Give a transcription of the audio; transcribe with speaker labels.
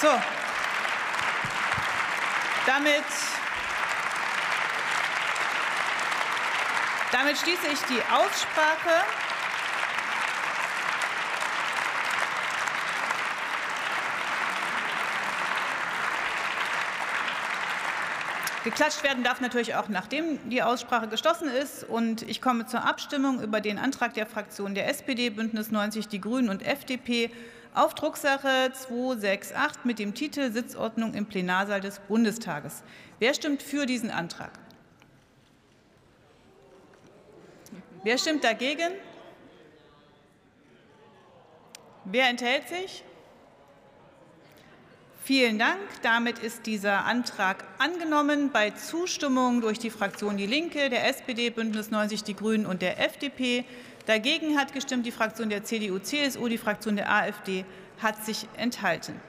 Speaker 1: So, damit, damit schließe ich die Aussprache. Geklatscht werden darf natürlich auch, nachdem die Aussprache geschlossen ist. Und ich komme zur Abstimmung über den Antrag der Fraktionen der SPD, Bündnis 90, die Grünen und FDP auf Drucksache 268 mit dem Titel Sitzordnung im Plenarsaal des Bundestages. Wer stimmt für diesen Antrag? Wer stimmt dagegen? Wer enthält sich? Vielen Dank. Damit ist dieser Antrag angenommen. Bei Zustimmung durch die Fraktion Die Linke, der SPD, Bündnis 90, die Grünen und der FDP. Dagegen hat gestimmt die Fraktion der CDU, CSU, die Fraktion der AfD hat sich enthalten.